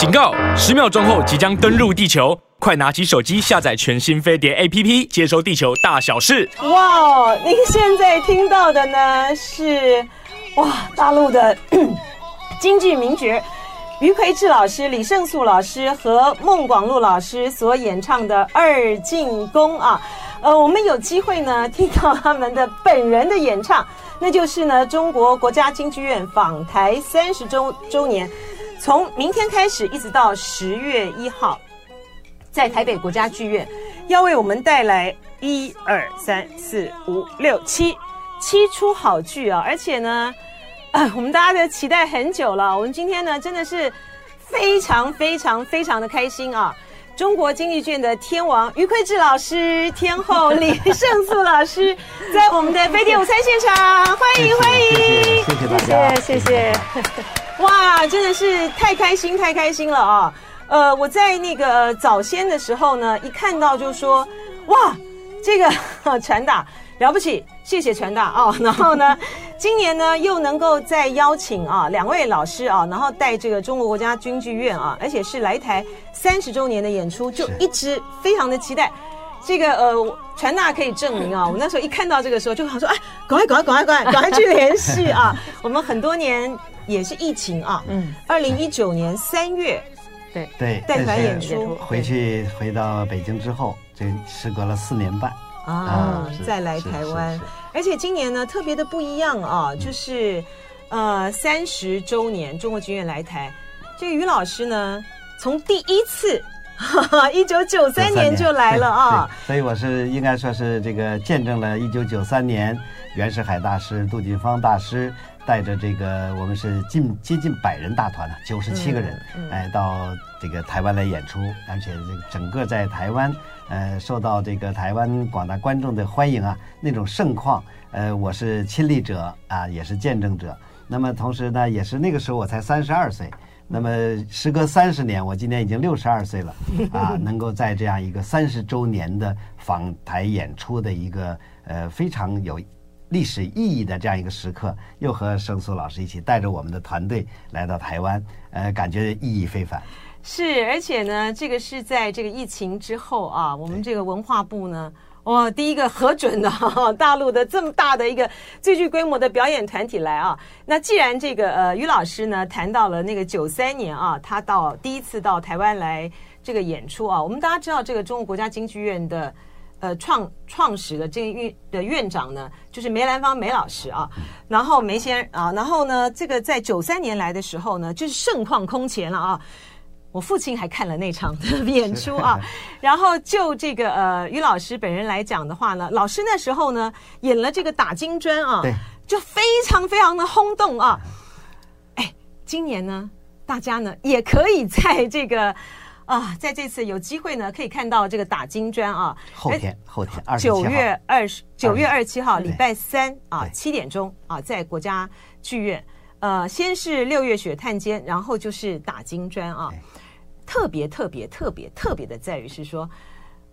警告！十秒钟后即将登陆地球，快拿起手机下载全新飞碟 APP，接收地球大小事。哇，您现在听到的呢是哇大陆的 京剧名角于魁智老师、李胜素老师和孟广禄老师所演唱的《二进宫》啊。呃，我们有机会呢听到他们的本人的演唱，那就是呢中国国家京剧院访台三十周周年，从明天开始一直到十月一号，在台北国家剧院要为我们带来一二三四五六七七出好剧啊！而且呢，啊，我们大家都期待很久了。我们今天呢真的是非常非常非常的开心啊！中国京剧卷的天王于魁智老师、天后李胜素老师，在我们的飞碟午餐现场，欢迎欢迎，谢谢大家，谢谢，谢谢。哇，真的是太开心太开心了啊！呃，我在那个早先的时候呢，一看到就说，哇，这个 传达了不起，谢谢传达啊！然后呢，今年呢又能够再邀请啊两位老师啊，然后带这个中国国家京剧院啊，而且是来台三十周年的演出，就一直非常的期待。这个呃，传大可以证明啊，我那时候一看到这个时候就想说，哎，赶快赶快赶快赶快 赶快去联系啊！我们很多年也是疫情啊，嗯，二零一九年三月，对。对，带团演出，回去回到北京之后，这时隔了四年半。啊，再来台湾，而且今年呢特别的不一样啊，就是呃三十周年中国京剧院来台，这个于老师呢从第一次。哈哈，一九九三年就来了啊！所以我是应该说是这个见证了一九九三年，袁世凯大师、杜近芳大师带着这个我们是近接近百人大团九十七个人，嗯嗯、哎，到这个台湾来演出，而且这个整个在台湾，呃，受到这个台湾广大观众的欢迎啊，那种盛况，呃，我是亲历者啊，也是见证者。那么同时呢，也是那个时候我才三十二岁。那么时隔三十年，我今年已经六十二岁了，啊，能够在这样一个三十周年的访台演出的一个呃非常有历史意义的这样一个时刻，又和胜素老师一起带着我们的团队来到台湾，呃，感觉意义非凡。是，而且呢，这个是在这个疫情之后啊，我们这个文化部呢。哇、第一个核准的哈，大陆的这么大的一个最具规模的表演团体来啊！那既然这个呃于老师呢谈到了那个九三年啊，他到第一次到台湾来这个演出啊，我们大家知道这个中国国家京剧院的呃创创始的这个院的院长呢，就是梅兰芳梅老师啊，然后梅先啊，然后呢这个在九三年来的时候呢，就是盛况空前了啊。我父亲还看了那场的 演出啊，然后就这个呃于老师本人来讲的话呢，老师那时候呢演了这个打金砖啊，就非常非常的轰动啊。哎，今年呢，大家呢也可以在这个啊，在这次有机会呢，可以看到这个打金砖啊。后天，后天，二九月二十九月二十七号礼拜三啊，七点钟啊，在国家剧院。呃，先是六月雪探监，然后就是打金砖啊。特别特别特别特别的在于是说，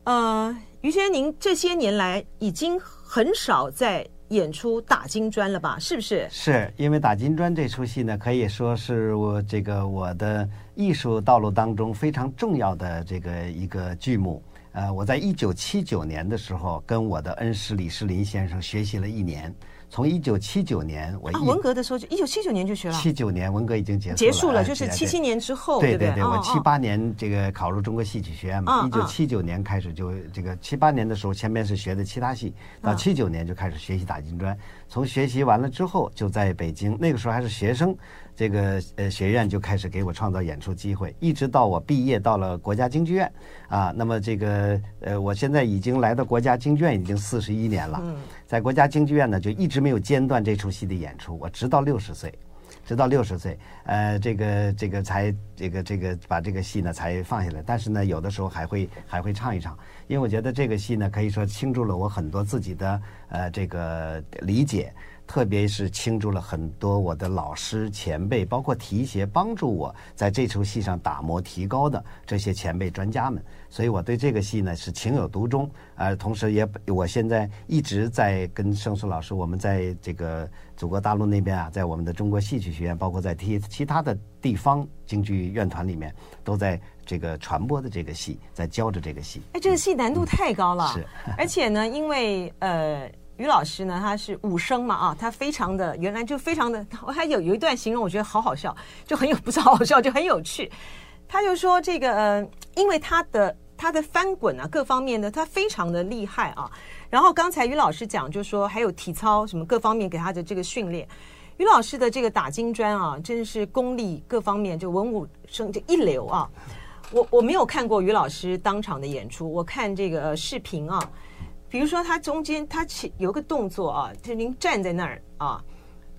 呃，于先生，您这些年来已经很少在演出打金砖了吧？是不是？是因为打金砖这出戏呢，可以说是我这个我的艺术道路当中非常重要的这个一个剧目。呃，我在一九七九年的时候，跟我的恩师李世林先生学习了一年。从一九七九年，我文革的时候就一九七九年就学了。七九年文革已经结束了，结束了，就是七七年之后，对对对，对对我七八年这个考入中国戏曲学院嘛，一九七九年开始就这个七八年的时候，前面是学的其他戏，到七九年就开始学习打金砖。从学习完了之后，就在北京，那个时候还是学生。这个呃学院就开始给我创造演出机会，一直到我毕业到了国家京剧院啊。那么这个呃，我现在已经来到国家京剧院已经四十一年了，在国家京剧院呢就一直没有间断这出戏的演出，我直到六十岁，直到六十岁，呃，这个这个才这个这个把这个戏呢才放下来。但是呢，有的时候还会还会唱一唱，因为我觉得这个戏呢可以说倾注了我很多自己的呃这个理解。特别是倾注了很多我的老师前辈，包括提携帮助我在这出戏上打磨提高的这些前辈专家们，所以我对这个戏呢是情有独钟。呃，同时也我现在一直在跟盛素老师，我们在这个祖国大陆那边啊，在我们的中国戏曲学院，包括在其其他的地方京剧院团里面，都在这个传播的这个戏，在教着这个戏。哎，这个戏难度太高了，嗯、是，而且呢，因为呃。于老师呢，他是武生嘛啊，他非常的原来就非常的，我还有有一段形容，我觉得好好笑，就很有不是好好笑，就很有趣。他就说这个呃，因为他的他的翻滚啊，各方面的他非常的厉害啊。然后刚才于老师讲，就说还有体操什么各方面给他的这个训练。于老师的这个打金砖啊，真是功力各方面就文武生就一流啊。我我没有看过于老师当场的演出，我看这个视频啊。比如说，他中间他起有个动作啊，就您站在那儿啊，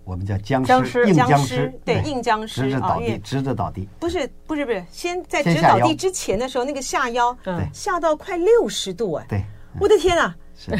我们叫僵尸，硬僵尸，对，硬僵尸，直着倒地，直着倒地，不是不是不是，先在直倒地之前的时候，那个下腰，对，下到快六十度哎，对，我的天啊，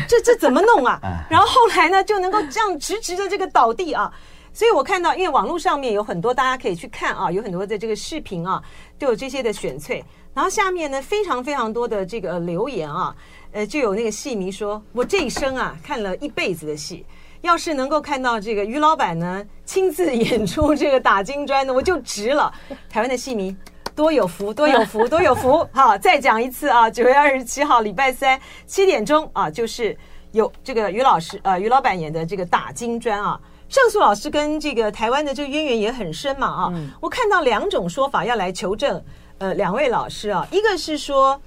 这这怎么弄啊？然后后来呢，就能够这样直直的这个倒地啊，所以我看到，因为网络上面有很多大家可以去看啊，有很多的这个视频啊，都有这些的选粹，然后下面呢，非常非常多的这个留言啊。呃，就有那个戏迷说：“我这一生啊，看了一辈子的戏，要是能够看到这个于老板呢亲自演出这个打金砖呢，我就值了。”台湾的戏迷多有福，多有福，多有福！好，再讲一次啊，九月二十七号礼拜三七点钟啊，就是有这个于老师呃于老板演的这个打金砖啊。胜素老师跟这个台湾的这个渊源也很深嘛啊，嗯、我看到两种说法要来求证，呃，两位老师啊，一个是说。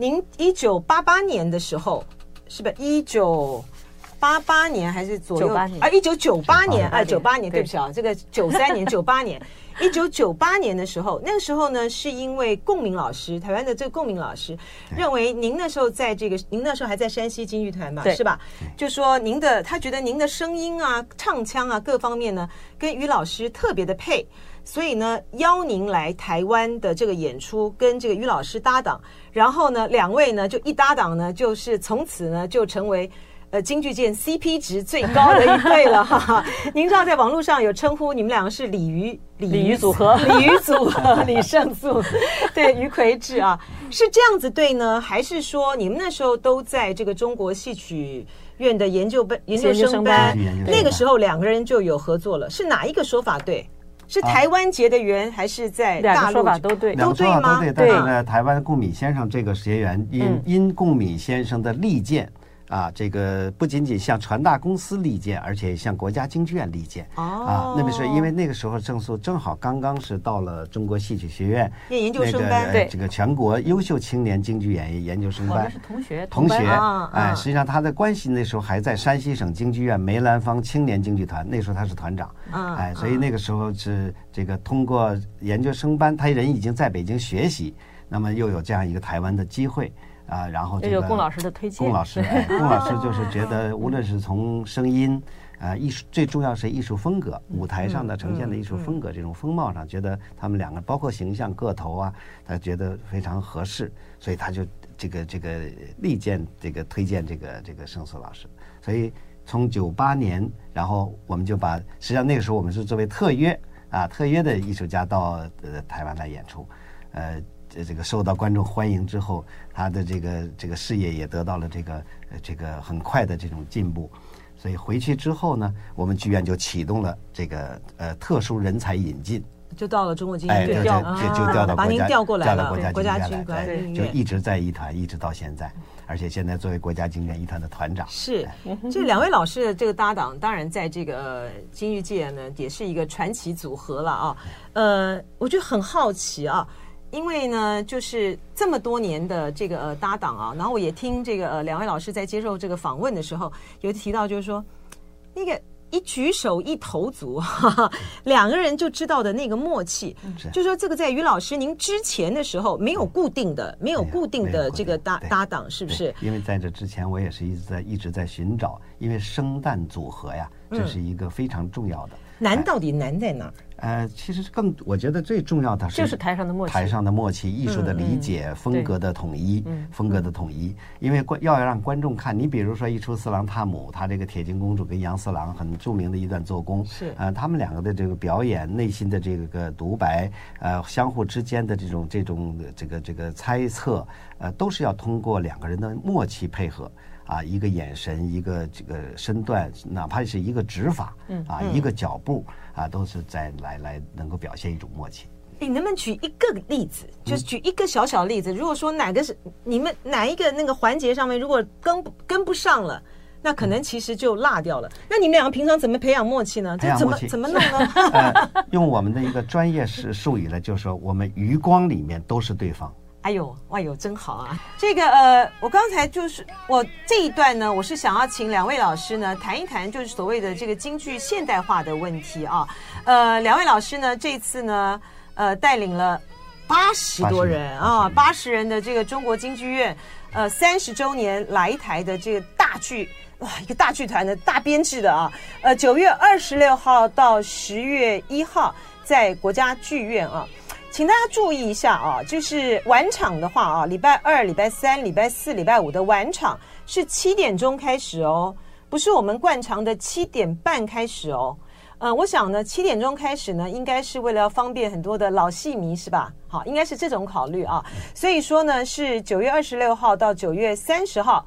您一九八八年的时候，是不是？一九八八年还是左右？啊，一九九八年啊，九八年，对不起啊，这个九三年、九八年，一九九八年的时候，那个时候呢，是因为共鸣老师，台湾的这个共鸣老师认为您那时候在这个，您那时候还在山西京剧团嘛，是吧？就说您的，他觉得您的声音啊、唱腔啊各方面呢，跟于老师特别的配。所以呢，邀您来台湾的这个演出，跟这个于老师搭档，然后呢，两位呢就一搭档呢，就是从此呢就成为呃京剧界 CP 值最高的一对了 哈哈。您知道，在网络上有称呼你们两个是鲤鱼鲤鱼组合，鲤鱼组合，李胜素 对于魁智啊，是这样子对呢，还是说你们那时候都在这个中国戏曲院的研究班、研究生班，那个时候两个人就有合作了，是哪一个说法对？是台湾结的缘，还是在大陆？两个说法都对，都对吗？对，但是呢，台湾顾米先生这个结缘，因因顾米先生的力荐。啊，这个不仅仅向传大公司力荐，而且向国家京剧院力荐。哦，啊，那么是因为那个时候郑素正好刚刚是到了中国戏曲学院念研究生班，对这个全国优秀青年京剧演艺研究生班。哦、是同学，同学。哎、实际上他的关系那时候还在山西省京剧院梅兰芳青年京剧团，那时候他是团长。啊，哎，所以那个时候是这个通过研究生班，他人已经在北京学习，那么又有这样一个台湾的机会。啊，然后这个龚老师的推荐，龚老师，哎，龚老师就是觉得，无论是从声音，啊，艺术最重要是艺术风格，舞台上的呈现的艺术风格这种风貌上，觉得他们两个包括形象个头啊，他觉得非常合适，所以他就这个这个力荐这个推荐这个这个胜素老师，所以从九八年，然后我们就把，实际上那个时候我们是作为特约啊，特约的艺术家到呃台湾来演出，呃。这这个受到观众欢迎之后，他的这个这个事业也得到了这个这个很快的这种进步，所以回去之后呢，我们剧院就启动了这个呃特殊人才引进，就到了中国京剧院，就就就调到国家，把您调过来了，国家京剧院，就一直在一团，一直到现在，而且现在作为国家京剧院一团的团长。是，这两位老师的这个搭档，当然在这个京剧界呢，也是一个传奇组合了啊。呃，我就很好奇啊。因为呢，就是这么多年的这个呃搭档啊，然后我也听这个呃两位老师在接受这个访问的时候，有提到就是说，那个一举手一投足，哈哈，两个人就知道的那个默契，就是说这个在于老师您之前的时候没有固定的，没有固定的这个搭搭档，是不是？因为在这之前我也是一直在一直在寻找，因为生旦组合呀，这是一个非常重要的。难到底难在哪儿？呃，其实更，我觉得最重要的是就是台上的默契，台上的默契，艺术的理解，风格的统一，风格的统一。因为观要让观众看，你比如说一出《四郎探母》，他这个铁金公主跟杨四郎很著名的一段做工，是呃，他们两个的这个表演，内心的这个独白，呃，相互之间的这种这种这个这个猜测，呃，都是要通过两个人的默契配合。啊，一个眼神，一个这个身段，哪怕是一个指法，嗯，啊，一个脚步，啊，都是在来来能够表现一种默契。你能不能举一个例子，就是举一个小小例子？如果说哪个是你们哪一个那个环节上面，如果跟跟不上了，那可能其实就落掉了。那你们两个平常怎么培养默契呢？这怎么怎么弄呢？呃，用我们的一个专业是术语呢，就是说我们余光里面都是对方。哎呦，哇呦，真好啊！这个呃，我刚才就是我这一段呢，我是想要请两位老师呢谈一谈，就是所谓的这个京剧现代化的问题啊。呃，两位老师呢，这次呢，呃，带领了八十多人啊，八十人的这个中国京剧院，呃，三十周年来台的这个大剧，哇，一个大剧团的大编制的啊。呃，九月二十六号到十月一号，在国家剧院啊。请大家注意一下啊，就是晚场的话啊，礼拜二、礼拜三、礼拜四、礼拜五的晚场是七点钟开始哦，不是我们惯常的七点半开始哦。嗯，我想呢，七点钟开始呢，应该是为了要方便很多的老戏迷，是吧？好，应该是这种考虑啊。所以说呢，是九月二十六号到九月三十号。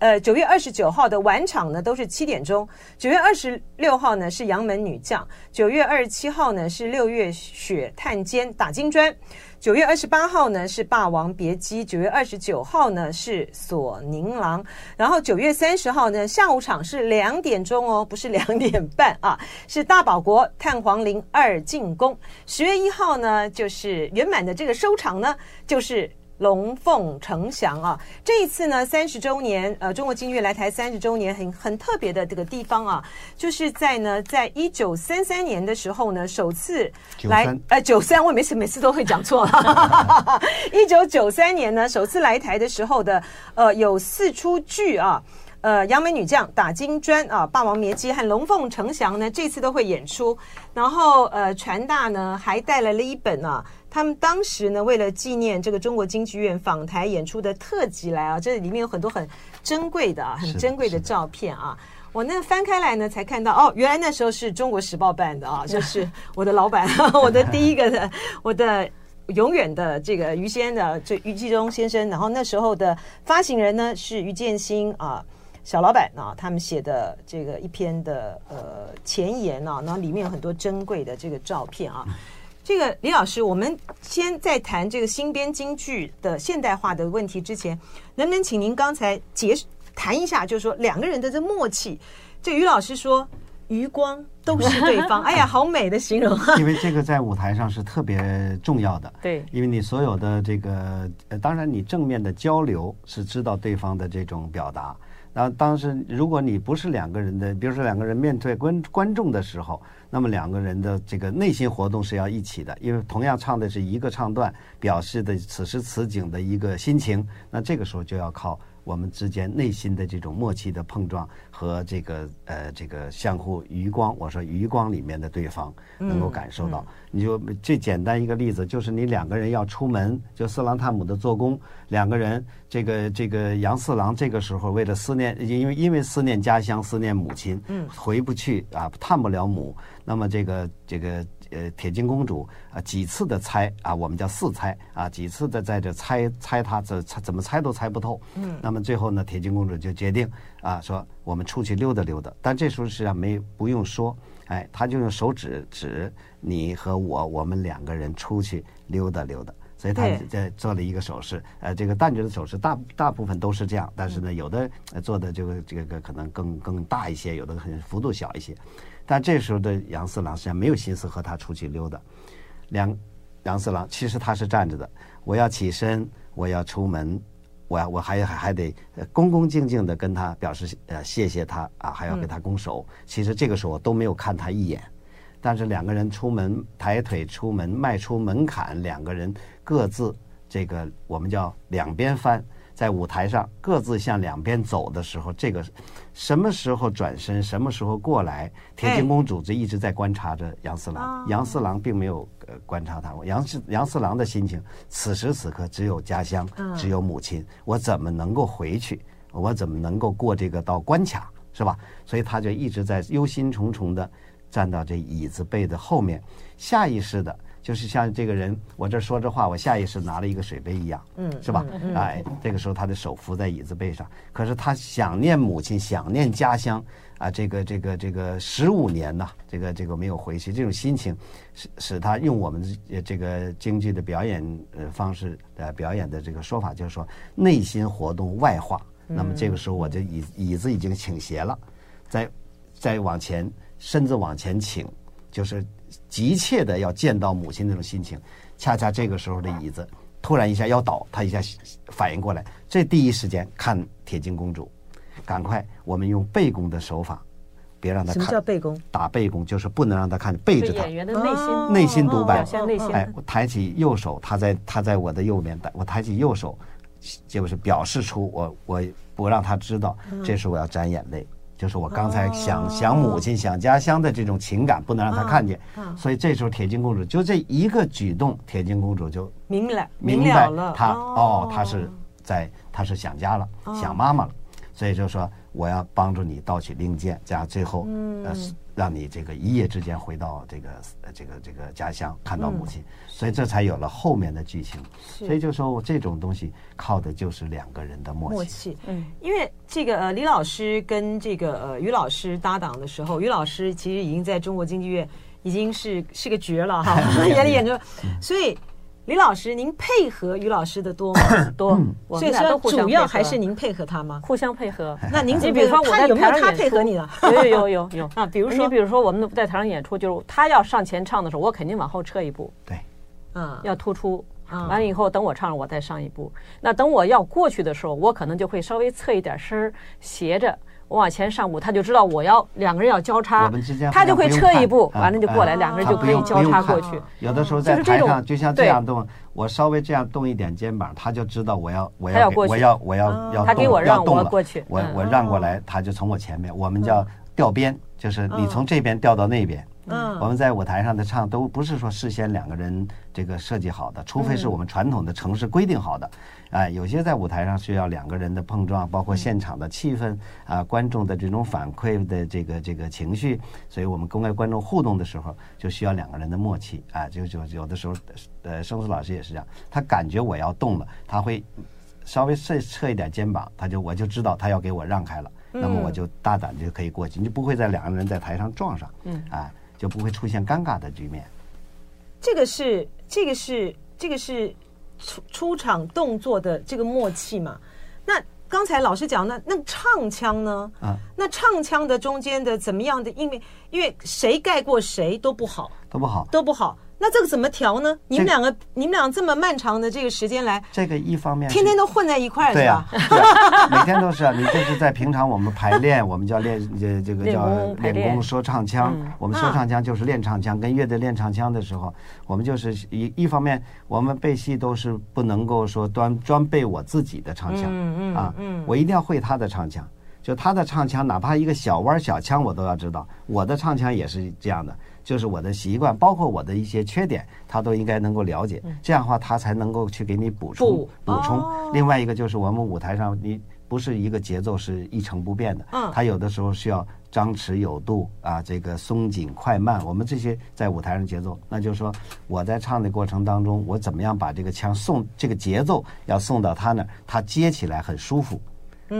呃，九月二十九号的晚场呢，都是七点钟；九月二十六号呢是杨门女将；九月二十七号呢是六月雪探监打金砖；九月二十八号呢是霸王别姬；九月二十九号呢是锁宁郎；然后九月三十号呢下午场是两点钟哦，不是两点半啊，是大保国探皇陵二进宫；十月一号呢就是圆满的这个收场呢，就是。龙凤呈祥啊，这一次呢，三十周年，呃，中国京剧来台三十周年，很很特别的这个地方啊，就是在呢，在一九三三年的时候呢，首次来，呃，九三，我每次每次都会讲错，一九九三年呢，首次来台的时候的，呃，有四出剧啊，呃，杨门女将打金砖啊，霸王别姬和龙凤呈祥呢，这次都会演出，然后呃，传大呢还带来了一本啊。他们当时呢，为了纪念这个中国京剧院访台演出的特辑来啊，这里面有很多很珍贵的啊，很珍贵的照片啊。我那翻开来呢，才看到哦，原来那时候是中国时报办的啊，就是我的老板，我的第一个的，我的永远的这个于先的，这于继忠先生。然后那时候的发行人呢是于建新啊，小老板啊，他们写的这个一篇的呃前言啊，然后里面有很多珍贵的这个照片啊。这个李老师，我们先在谈这个新编京剧的现代化的问题之前，能不能请您刚才结谈一下，就是说两个人的这默契。这于老师说，余光都是对方，哎呀，好美的形容。因为这个在舞台上是特别重要的，对，因为你所有的这个，呃，当然你正面的交流是知道对方的这种表达。然后当时如果你不是两个人的，比如说两个人面对观观众的时候。那么两个人的这个内心活动是要一起的，因为同样唱的是一个唱段，表示的此时此景的一个心情，那这个时候就要靠我们之间内心的这种默契的碰撞和这个呃这个相互余光，我说余光里面的对方能够感受到。你就最简单一个例子，就是你两个人要出门，就四郎探母的做工，两个人这个这个杨四郎这个时候为了思念，因为因为思念家乡，思念母亲，嗯，回不去啊，探不了母。那么这个这个呃铁金公主啊几次的猜啊，我们叫四猜啊，几次的在这猜猜他这猜怎么猜都猜不透。嗯。那么最后呢，铁金公主就决定啊说我们出去溜达溜达。但这时候实际上没不用说，哎，他就用手指指你和我，我们两个人出去溜达溜达。所以他在做了一个手势。呃，这个旦角的手势大大部分都是这样，但是呢，有的做的这个这个可能更更大一些，有的很幅度小一些。但这时候的杨四郎实际上没有心思和他出去溜达，两杨四郎其实他是站着的。我要起身，我要出门，我呀我还还得恭恭敬敬的跟他表示呃谢谢他啊，还要给他拱手。其实这个时候我都没有看他一眼，但是两个人出门抬腿出门迈出门槛，两个人各自这个我们叫两边翻。在舞台上各自向两边走的时候，这个什么时候转身，什么时候过来，铁镜公主就一直在观察着杨四郎。杨四郎并没有呃观察他，杨四杨四郎的心情，此时此刻只有家乡，只有母亲，我怎么能够回去？我怎么能够过这个道关卡，是吧？所以他就一直在忧心忡忡的站到这椅子背的后面，下意识的。就是像这个人，我这说着话，我下意识拿了一个水杯一样，嗯，是吧？哎，这个时候他的手扶在椅子背上，可是他想念母亲，想念家乡啊，这个这个这个十五年呐，这个这个没有回去，这种心情使使他用我们这个京剧的表演呃方式呃表演的这个说法，就是说内心活动外化。那么这个时候，我这椅椅子已经倾斜了，再再往前，身子往前倾，就是。急切的要见到母亲那种心情，恰恰这个时候的椅子突然一下要倒，他一下反应过来，这第一时间看铁镜公主，赶快我们用背弓的手法，别让他看。什么叫背弓？打背弓就是不能让他看，背着他。演员的内心内心独白，内心。哎，我抬起右手，他在他在我的右边，我抬起右手，就是表示出我我不让他知道，这时候我要沾眼泪。就是我刚才想想母亲、想家乡的这种情感，不能让他看见。所以这时候铁镜公主就这一个举动，铁镜公主就明了明白了，她哦，她是在，她是想家了，想妈妈了。所以就说我要帮助你盗取令箭，加最后呃让你这个一夜之间回到这个这个这个家乡，看到母亲。所以这才有了后面的剧情。所以就说我这种东西靠的就是两个人的默契。默契，嗯，因为这个呃李老师跟这个呃于老师搭档的时候，于老师其实已经在中国京剧院已经是是个绝了哈，眼里眼中，所以。李老师，您配合于老师的多吗？多，所以说主要还是您配合他吗？互相配合。那您比如说，他有没有他配合你了？有有有有有啊！比如说，你比如说，我们在台上演出，就是他要上前唱的时候，我肯定往后撤一步。对，嗯，要突出。完了以后，等我唱了，我再上一步。那等我要过去的时候，我可能就会稍微侧一点身，斜着。我往前上步，他就知道我要两个人要交叉，他就会撤一步，完了就过来，两个人就可以交叉过去。有的时候在台上就像这样动，我稍微这样动一点肩膀，他就知道我要我要我要我要要他给我让我过去，我我让过来，他就从我前面。我们叫调边，就是你从这边调到那边。嗯，我们在舞台上的唱都不是说事先两个人这个设计好的，除非是我们传统的城市规定好的。哎，有些在舞台上需要两个人的碰撞，包括现场的气氛啊，观众的这种反馈的这个这个情绪，所以我们跟观众互动的时候就需要两个人的默契啊。就就有的时候，呃，生死老师也是这样，他感觉我要动了，他会稍微侧侧一点肩膀，他就我就知道他要给我让开了，那么我就大胆就可以过去，你就不会在两个人在台上撞上，嗯，啊。就不会出现尴尬的局面。这个是这个是这个是出出场动作的这个默契嘛？那刚才老师讲那那唱腔呢？啊，那唱腔的中间的怎么样的？因为因为谁盖过谁都不好，都不好，都不好。那这个怎么调呢？你们两个，你们俩这么漫长的这个时间来，这个一方面天天都混在一块儿，对吧？每天都是啊。你这是在平常我们排练，我们叫练这这个叫练功说唱腔。我们说唱腔就是练唱腔，跟乐队练唱腔的时候，我们就是一一方面，我们背戏都是不能够说专专背我自己的唱腔，嗯嗯啊，我一定要会他的唱腔，就他的唱腔，哪怕一个小弯小腔，我都要知道。我的唱腔也是这样的。就是我的习惯，包括我的一些缺点，他都应该能够了解。这样的话，他才能够去给你补充补充。另外一个就是我们舞台上，你不是一个节奏是一成不变的。嗯，他有的时候需要张弛有度啊，这个松紧快慢。我们这些在舞台上节奏，那就是说我在唱的过程当中，我怎么样把这个腔送这个节奏要送到他那儿，他接起来很舒服。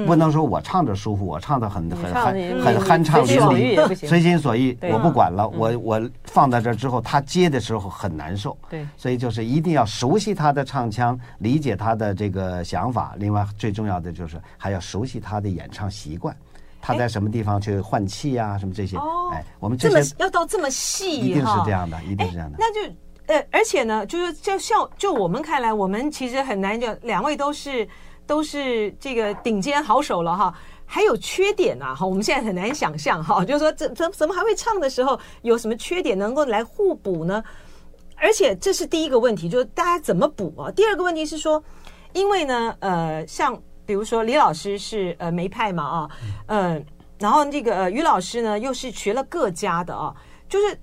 不能说我唱着舒服，我唱的很很酣很酣畅淋漓，随心所欲，我不管了。我我放在这之后，他接的时候很难受。对，所以就是一定要熟悉他的唱腔，理解他的这个想法。另外最重要的就是还要熟悉他的演唱习惯，他在什么地方去换气呀，什么这些。哎，我们这么要到这么细，一定是这样的，一定是这样的。那就呃，而且呢，就是就像就我们看来，我们其实很难，就两位都是。都是这个顶尖好手了哈，还有缺点呐哈，我们现在很难想象哈，就是说怎怎怎么还会唱的时候有什么缺点能够来互补呢？而且这是第一个问题，就是大家怎么补啊？第二个问题是说，因为呢，呃，像比如说李老师是呃梅派嘛啊，嗯、然后这个呃于老师呢又是学了各家的啊，就是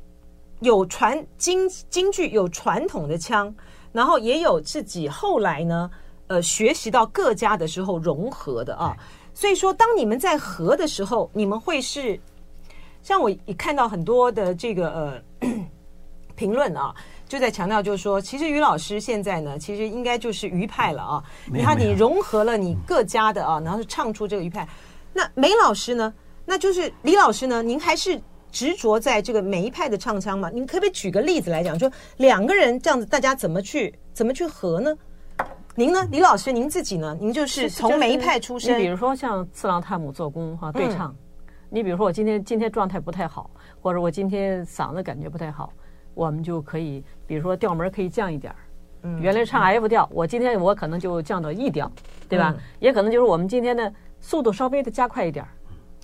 有传京京剧有传统的腔，然后也有自己后来呢呃学习到各家的时候融合的啊，所以说当你们在合的时候，你们会是像我一看到很多的这个呃 评论啊。就在强调，就是说，其实于老师现在呢，其实应该就是余派了啊。你看，你融合了你各家的啊，然后是唱出这个余派。那梅老师呢？那就是李老师呢？您还是执着在这个梅一派的唱腔吗？您可不可以举个例子来讲，说两个人这样子，大家怎么去怎么去合呢？您呢，李老师，您自己呢？您就是从梅一派出身。你比如说像次郎探母做工哈对唱，你比如说我今天今天状态不太好，或者我今天嗓子感觉不太好。我们就可以，比如说调门可以降一点儿，原来唱 F 调，我今天我可能就降到 E 调，对吧？也可能就是我们今天的速度稍微的加快一点儿，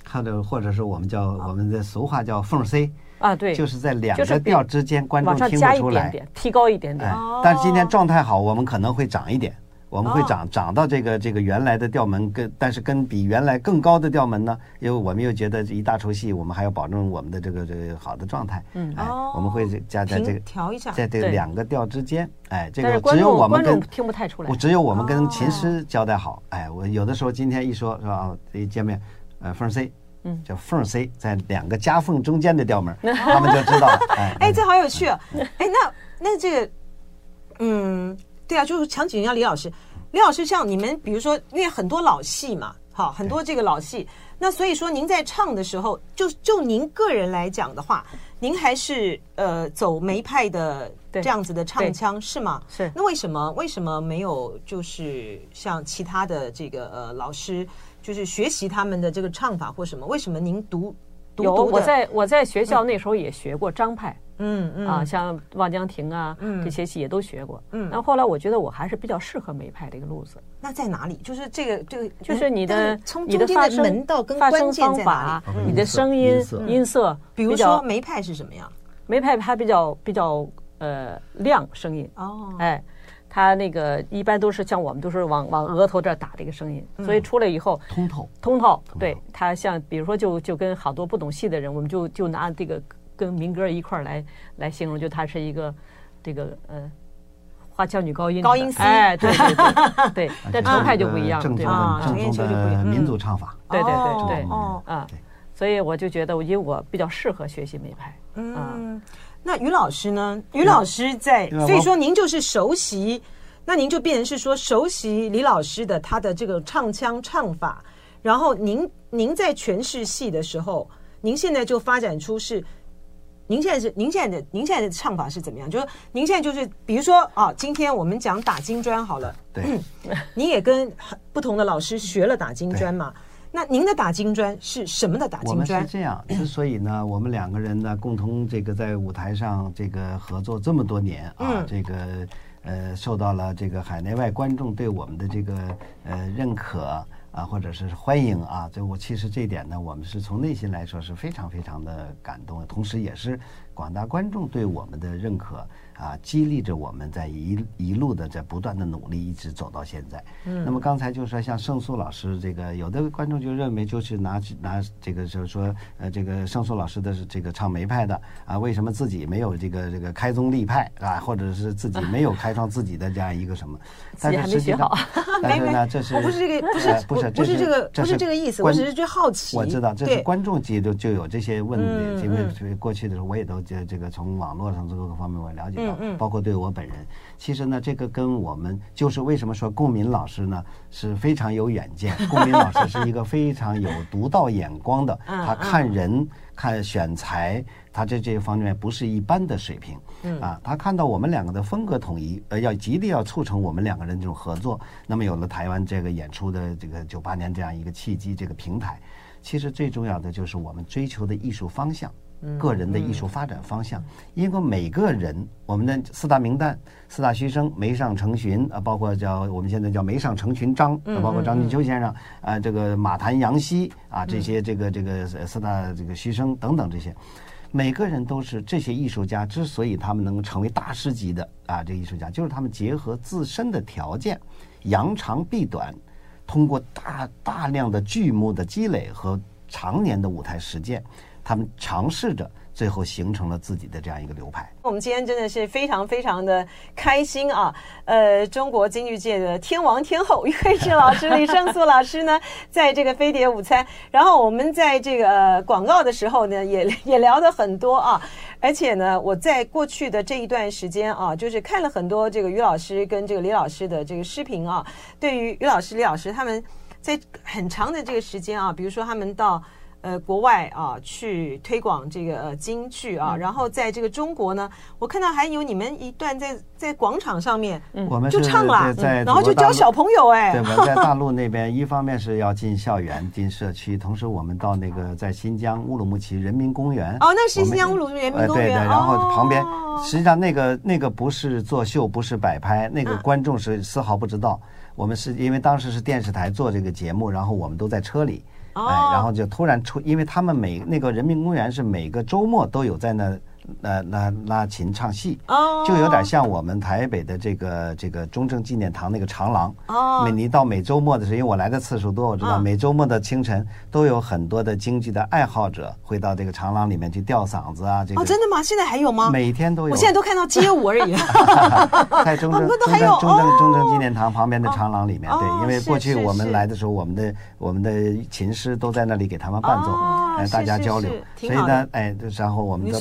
或者或者是我们叫我们的俗话叫缝 C 啊，对，就是在两个调之间观众听不出来，提高一点点。但是今天状态好，我们可能会涨一点。我们会涨涨到这个这个原来的调门跟，但是跟比原来更高的调门呢，因为我们又觉得一大出戏，我们还要保证我们的这个这个好的状态。嗯，哎，我们会加在这个调一下，在这个两个调之间，哎，这个只有我们跟听不太出来，只有我们跟琴师交代好。哎，我有的时候今天一说是吧，一见面，呃，缝 C，嗯，叫缝 C，在两个夹缝中间的调门，他们就知道了。哎，哎，这好有趣啊！哎，那那这个，嗯。对啊，就是想请教李老师，李老师像你们，比如说，因为很多老戏嘛，好，很多这个老戏，那所以说您在唱的时候，就就您个人来讲的话，您还是呃走梅派的这样子的唱腔是吗？是。那为什么为什么没有就是像其他的这个呃老师，就是学习他们的这个唱法或什么？为什么您独独有我在我在学校那时候也学过张派。嗯嗯啊，像望江亭啊，嗯，这些戏也都学过。嗯，然后后来我觉得我还是比较适合梅派这个路子。那在哪里？就是这个这个，就是你的你的发声门道跟关键在哪里？你的声音音色，比如说梅派是什么样？梅派它比较比较呃亮声音哦，哎，它那个一般都是像我们都是往往额头这儿打这个声音，所以出来以后通透。通透。对，它像比如说就就跟好多不懂戏的人，我们就就拿这个。跟民歌一块儿来来形容，就它是一个这个呃花腔女高音高音 C，哎，对对对对，但程派就不一样，对。啊，正宗的民族唱法，对对对对哦啊，所以我就觉得，我因为我比较适合学习梅派。嗯，那于老师呢？于老师在，所以说您就是熟悉，那您就变成是说熟悉李老师的他的这个唱腔唱法，然后您您在诠释戏的时候，您现在就发展出是。您现在是您现在的您现在的唱法是怎么样？就是您现在就是比如说啊，今天我们讲打金砖好了，对，你也跟不同的老师学了打金砖嘛？那您的打金砖是什么的打金砖？我们是这样，之所以呢，我们两个人呢共同这个在舞台上这个合作这么多年啊，这个呃受到了这个海内外观众对我们的这个呃认可。啊，或者是欢迎啊，这我其实这一点呢，我们是从内心来说是非常非常的感动，同时也是广大观众对我们的认可。啊，激励着我们在一一路的在不断的努力，一直走到现在。嗯，那么刚才就说像胜素老师这个，有的观众就认为就是拿拿这个就是说呃这个胜素老师的是这个唱梅派的啊，为什么自己没有这个这个开宗立派啊，或者是自己没有开创自己的这样一个什么？但是实际上，但是呢，这是不是这个不是不是不是这个不是这个意思？我只是最好奇。我知道这是观众级的就有这些问题，因为过去的时候我也都这这个从网络上这个各方面我了解。嗯嗯，包括对我本人，其实呢，这个跟我们就是为什么说顾敏老师呢是非常有远见。顾敏老师是一个非常有独到眼光的，他看人、看选材，他在这方面不是一般的水平。啊，他看到我们两个的风格统一，呃，要极力要促成我们两个人这种合作，那么有了台湾这个演出的这个九八年这样一个契机，这个平台，其实最重要的就是我们追求的艺术方向。个人的艺术发展方向，因为每个人，我们的四大名旦、四大须生，梅上承荀啊，包括叫我们现在叫梅上成群张，包括张俊秋先生啊，这个马谭杨希啊，这些这个这个四大这个须生等等这些，每个人都是这些艺术家之所以他们能够成为大师级的啊，这艺术家就是他们结合自身的条件，扬长避短。通过大大量的剧目的积累和常年的舞台实践，他们尝试着。最后形成了自己的这样一个流派。我们今天真的是非常非常的开心啊！呃，中国京剧界的天王天后于慧智老师、李胜素老师呢，在这个飞碟午餐，然后我们在这个、呃、广告的时候呢，也 也聊得很多啊。而且呢，我在过去的这一段时间啊，就是看了很多这个于老师跟这个李老师的这个视频啊。对于于老师、李老师他们在很长的这个时间啊，比如说他们到。呃，国外啊，去推广这个呃京剧啊，然后在这个中国呢，我看到还有你们一段在在广场上面，我们就唱了，在然后就教小朋友哎，对吧？在大陆那边，一方面是要进校园、进社区，同时我们到那个在新疆乌鲁木齐人民公园哦，那是新疆乌鲁木齐人民公园，对对，然后旁边实际上那个那个不是作秀，不是摆拍，那个观众是丝毫不知道，我们是因为当时是电视台做这个节目，然后我们都在车里。哎，然后就突然出，因为他们每那个人民公园是每个周末都有在那。那那拉琴唱戏，就有点像我们台北的这个这个中正纪念堂那个长廊。哦，每你到每周末的时候，因为我来的次数多，我知道每周末的清晨都有很多的京剧的爱好者会到这个长廊里面去吊嗓子啊。这个哦，真的吗？现在还有吗？每天都有。我现在都看到街舞而已。在中正中正中正中正纪念堂旁边的长廊里面，对，因为过去我们来的时候，我们的我们的琴师都在那里给他们伴奏，哎，大家交流。所以呢，哎，然后我们的。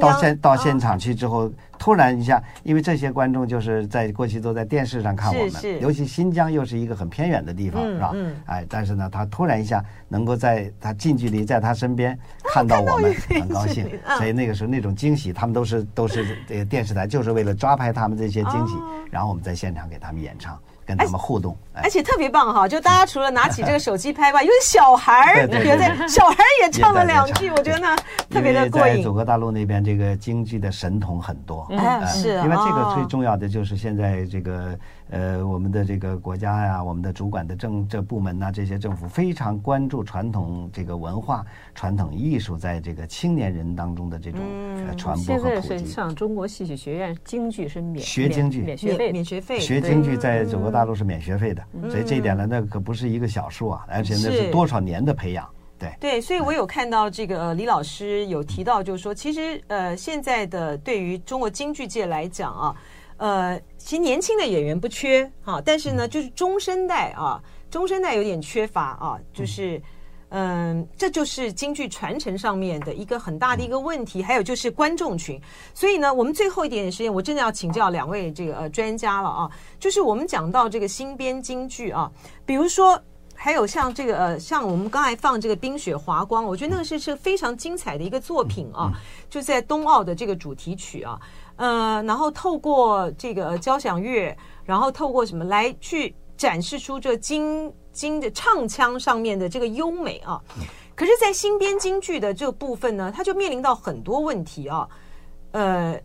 到现到现场去之后，突然一下，因为这些观众就是在过去都在电视上看我们，尤其新疆又是一个很偏远的地方，是吧？哎，但是呢，他突然一下能够在他近距离在他身边看到我们，很高兴。所以那个时候那种惊喜，他们都是都是这个电视台就是为了抓拍他们这些惊喜，然后我们在现场给他们演唱。跟他们互动，而且特别棒哈！就大家除了拿起这个手机拍吧，因为小孩儿，别在小孩儿也唱了两句，我觉得呢特别的过瘾。在祖国大陆那边，这个京剧的神童很多，嗯，是，因为这个最重要的就是现在这个。呃，我们的这个国家呀，我们的主管的政这部门呐，这些政府非常关注传统这个文化、传统艺术在这个青年人当中的这种传播和普及。现在是上中国戏曲学院京剧是免学京剧免学费，免学费。学京剧在祖国大陆是免学费的，所以这一点呢，那可不是一个小数啊，而且那是多少年的培养。对对，所以我有看到这个李老师有提到，就是说，其实呃，现在的对于中国京剧界来讲啊。呃，其实年轻的演员不缺哈，但是呢，就是中生代啊，中生代有点缺乏啊，就是嗯、呃，这就是京剧传承上面的一个很大的一个问题。还有就是观众群，所以呢，我们最后一点点时间，我真的要请教两位这个呃专家了啊，就是我们讲到这个新编京剧啊，比如说还有像这个呃，像我们刚才放这个《冰雪华光》，我觉得那个是是非常精彩的一个作品啊，就在冬奥的这个主题曲啊。呃，然后透过这个交响乐，然后透过什么来去展示出这京京的唱腔上面的这个优美啊。可是，在新编京剧的这个部分呢，它就面临到很多问题啊。呃，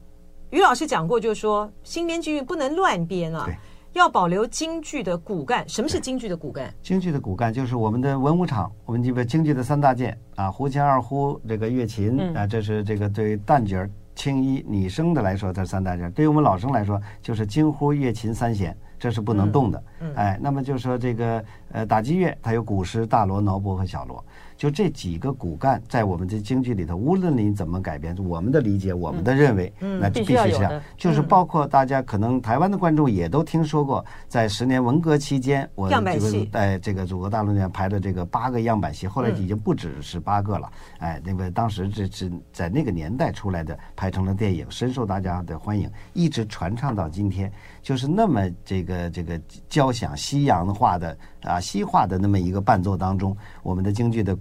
于老师讲过，就是说新编京剧不能乱编啊，要保留京剧的骨干。什么是京剧的骨干？京剧的骨干就是我们的文武场，我们这个京剧的三大件啊，胡琴、二胡、这个乐琴、嗯、啊，这是这个对旦角。青衣女生的来说，这三大件；对于我们老生来说，就是京胡乐琴三弦，这是不能动的。哎，那么就说这个呃打击乐，它有古诗、大锣、铙钹和小锣。就这几个骨干，在我们的京剧里头，无论你怎么改编，我们的理解，我们的认为，那必须是这样。就是包括大家可能台湾的观众也都听说过，在十年文革期间，我这个在这个祖国大陆那边排的这个八个样板戏，后来已经不止是八个了。哎，那个当时这是在那个年代出来的，拍成了电影，深受大家的欢迎，一直传唱到今天，就是那么这个这个交响西洋化的啊西化的那么一个伴奏当中，我们的京剧的。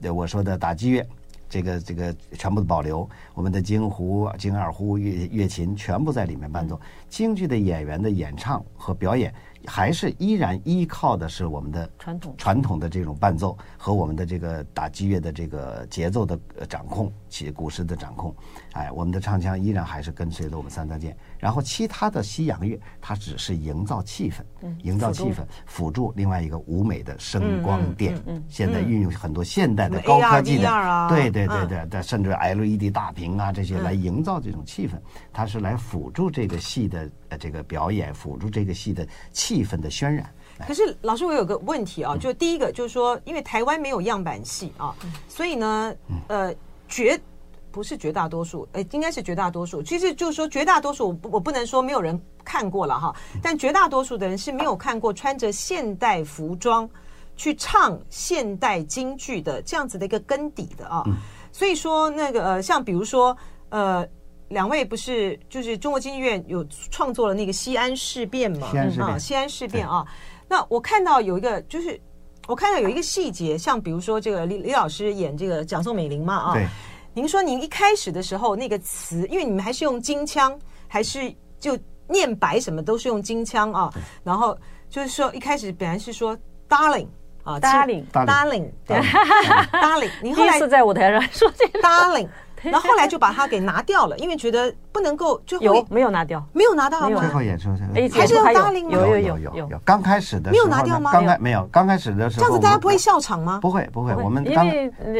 对我说的打击乐，这个这个全部的保留，我们的京胡、京二胡、乐乐琴全部在里面伴奏。京剧的演员的演唱和表演，还是依然依靠的是我们的传统传统的这种伴奏和我们的这个打击乐的这个节奏的掌控，其鼓师的掌控。哎，我们的唱腔依然还是跟随着我们三大件。然后其他的西洋乐，它只是营造气氛，营造气氛，辅助另外一个舞美的声光电。现在运用很多现代的高科技的，对对对对对，甚至 LED 大屏啊这些来营造这种气氛，它是来辅助这个戏的呃这个表演，辅助这个戏的气。气氛的渲染。可是老师，我有个问题啊，就第一个就是说，因为台湾没有样板戏啊，所以呢，呃，绝不是绝大多数，哎，应该是绝大多数。其实就是说，绝大多数我不我不能说没有人看过了哈，但绝大多数的人是没有看过穿着现代服装去唱现代京剧的这样子的一个根底的啊。所以说，那个呃，像比如说呃，两位不是就是中国京剧院有创作了那个西安事变嘛？啊，西安事变啊。那我看到有一个，就是我看到有一个细节，像比如说这个李李老师演这个蒋宋美龄嘛啊，对，您说您一开始的时候那个词，因为你们还是用京腔，还是就念白什么都是用京腔啊，然后就是说一开始本来是说 darling 啊，darling，darling，对，darling，您后来是在舞台上说这个。darling。然后后来就把它给拿掉了，因为觉得不能够就有没有拿掉，没有拿到吗？最后演出还是用 darling 吗？有有有有有。刚开始的时候没有拿掉吗？刚开没有，刚开始的时候这样子大家不会笑场吗？不会不会，我们刚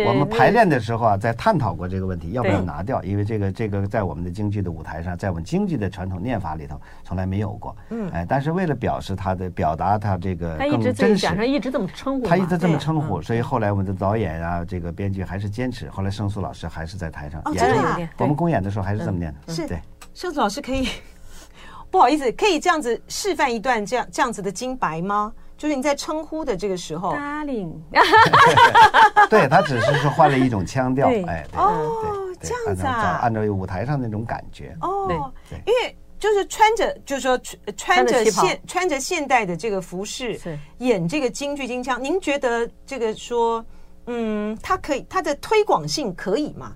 我们排练的时候啊，在探讨过这个问题，要不要拿掉？因为这个这个在我们的京剧的舞台上，在我们京剧的传统念法里头从来没有过。嗯，哎，但是为了表示他的表达，他这个更真实，他一直这么称呼，他一直这么称呼，所以后来我们的导演啊，这个编剧还是坚持。后来盛素老师还是在台上演。我们公演的时候还是这么念的，嗯、是对。盛子老师可以，不好意思，可以这样子示范一段这样这样子的金白吗？就是你在称呼的这个时候，Darling，对，他只是说换了一种腔调，哎，哦，这样子啊，按照舞台上那种感觉，哦，对，因为就是穿着，就是说穿着现穿着现代的这个服饰，演这个京剧京腔，您觉得这个说，嗯，它可以，它的推广性可以吗？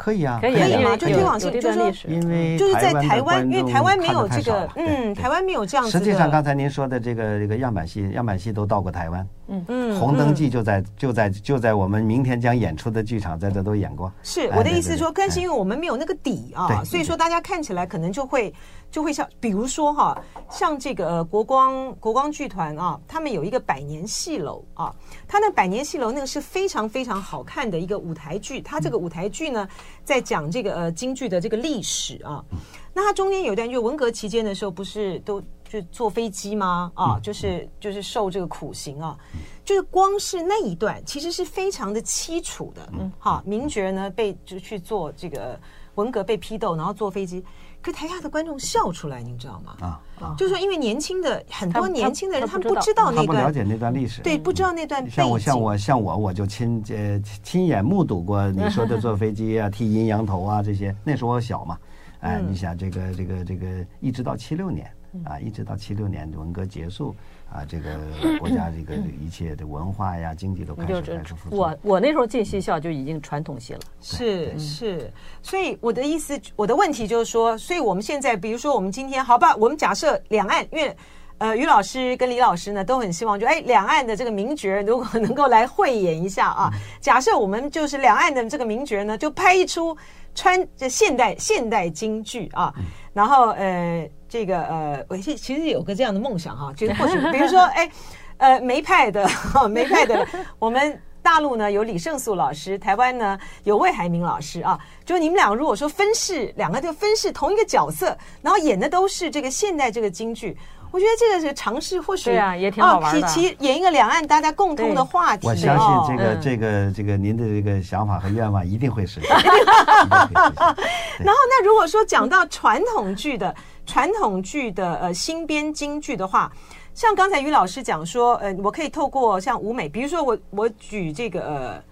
可以啊，可以吗？就推广性，就是说，因为就是在台湾，因为台湾没有这个，嗯，台湾没有这样子。实际上，刚才您说的这个这个样板戏，样板戏都到过台湾。嗯。嗯，《红灯记》就在就在就在我们明天将演出的剧场，在这都演过。是我的意思说，更是因为我们没有那个底啊，所以说大家看起来可能就会。就会像，比如说哈，像这个、呃、国光国光剧团啊，他们有一个百年戏楼啊，他那百年戏楼那个是非常非常好看的一个舞台剧，他这个舞台剧呢，在讲这个呃京剧的这个历史啊。那它中间有一段，就文革期间的时候，不是都就坐飞机吗？啊，就是就是受这个苦刑啊，就是光是那一段，其实是非常的凄楚的。嗯，好，名角呢被就去做这个文革被批斗，然后坐飞机。可台下的观众笑出来，您知道吗？啊，就是说，因为年轻的很多年轻的人，他们不知道那段，他不了解那段历史，对，不知道那段。像我，像我，像我，我就亲呃亲眼目睹过你说的坐飞机啊、剃阴阳头啊这些。那时候我小嘛，哎，你想这个这个这个，一直到七六年啊，一直到七六年文革结束。啊，这个 国家这个一切的文化呀、经济都开始开始复苏。我我那时候进戏校就已经传统戏了，是是。所以我的意思，我的问题就是说，所以我们现在，比如说我们今天，好吧，我们假设两岸，因为呃，于老师跟李老师呢都很希望就，就哎，两岸的这个名角如果 能够来汇演一下啊。假设我们就是两岸的这个名角呢，就拍一出穿这现代现代京剧啊，然后呃。这个呃，我其实有个这样的梦想哈，就是或许比如说，哎，呃，梅派的，梅派的，我们大陆呢有李胜素老师，台湾呢有魏海明老师啊，就你们两个如果说分饰，两个就分饰同一个角色，然后演的都是这个现代这个京剧，我觉得这个是尝试，或许对啊，也挺好玩的。其其演一个两岸大家共通的话题，我相信这个这个这个您的这个想法和愿望一定会实现。然后那如果说讲到传统剧的。传统剧的呃新编京剧的话，像刚才于老师讲说，呃，我可以透过像舞美，比如说我我举这个呃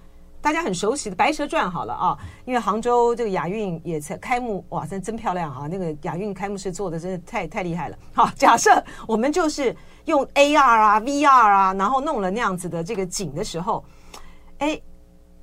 大家很熟悉的《白蛇传》好了啊，因为杭州这个亚运也才开幕，哇，真真漂亮啊！那个亚运开幕式做的真的太太厉害了。好，假设我们就是用 AR 啊、VR 啊，然后弄了那样子的这个景的时候，哎，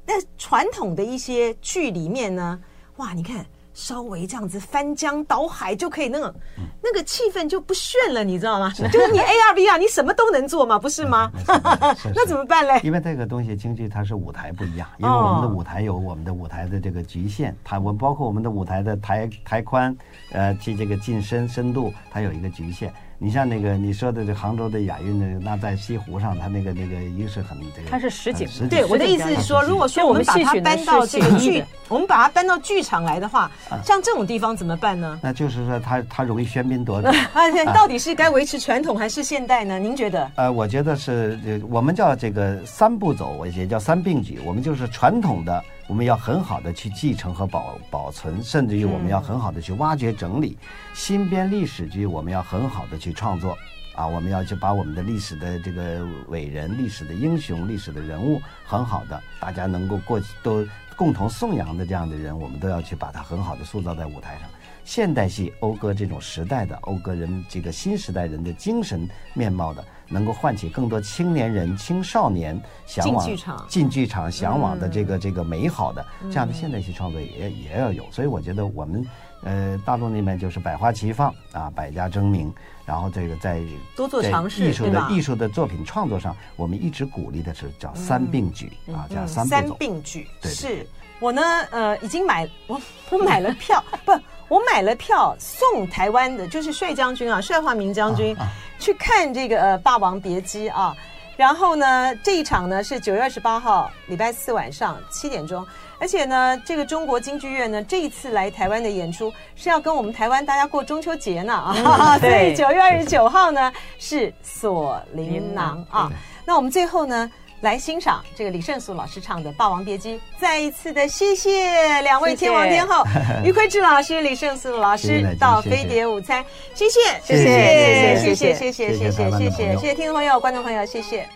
那传统的一些剧里面呢，哇，你看。稍微这样子翻江倒海就可以，那个那个气氛就不炫了，你知道吗？就是你 AR VR 你什么都能做嘛，不是吗？那怎么办嘞？因为这个东西京剧它是舞台不一样，因为我们的舞台有我们的舞台的这个局限，它我们包括我们的舞台的台台宽，呃，这这个进深深度，它有一个局限。你像那个你说的这杭州的亚运的，那在西湖上，它那个那个一个是很这个，它是实景。对，我的意思是说，如果说我们把它搬到这个剧，我们把它搬到剧场来的话，像这种地方怎么办呢？那就是说，它它容易喧宾夺主。而且到底是该维持传统还是现代呢？您觉得？呃，我觉得是，我们叫这个三步走，我也叫三并举。我们就是传统的。我们要很好的去继承和保保存，甚至于我们要很好的去挖掘整理新编历史剧，我们要很好的去创作啊！我们要去把我们的历史的这个伟人、历史的英雄、历史的人物，很好的大家能够过去都共同颂扬的这样的人，我们都要去把它很好的塑造在舞台上。现代戏讴歌这种时代的讴歌人，这个新时代人的精神面貌的。能够唤起更多青年人、青少年向往进剧场、进剧场向往的这个这个美好的这样的现代戏创作也也要有，所以我觉得我们呃大陆那边就是百花齐放啊，百家争鸣，然后这个在多做尝试，艺术的艺术的作品创作上，我们一直鼓励的是叫三并举啊，叫三三并举。是。我呢，呃，已经买我我买了票，不，我买了票送台湾的，就是帅将军啊，帅化明将军。去看这个呃《霸王别姬》啊，然后呢，这一场呢是九月二十八号礼拜四晚上七点钟，而且呢，这个中国京剧院呢这一次来台湾的演出是要跟我们台湾大家过中秋节呢。啊，所以九月二十九号呢是。锁麟囊啊，那我们最后呢。来欣赏这个李胜素老师唱的《霸王别姬》，再一次的谢谢两位天王天后，于魁智老师、李胜素老师到飞碟午餐，谢谢谢谢谢谢谢谢谢谢谢谢谢谢听众朋友、观众朋友，谢谢。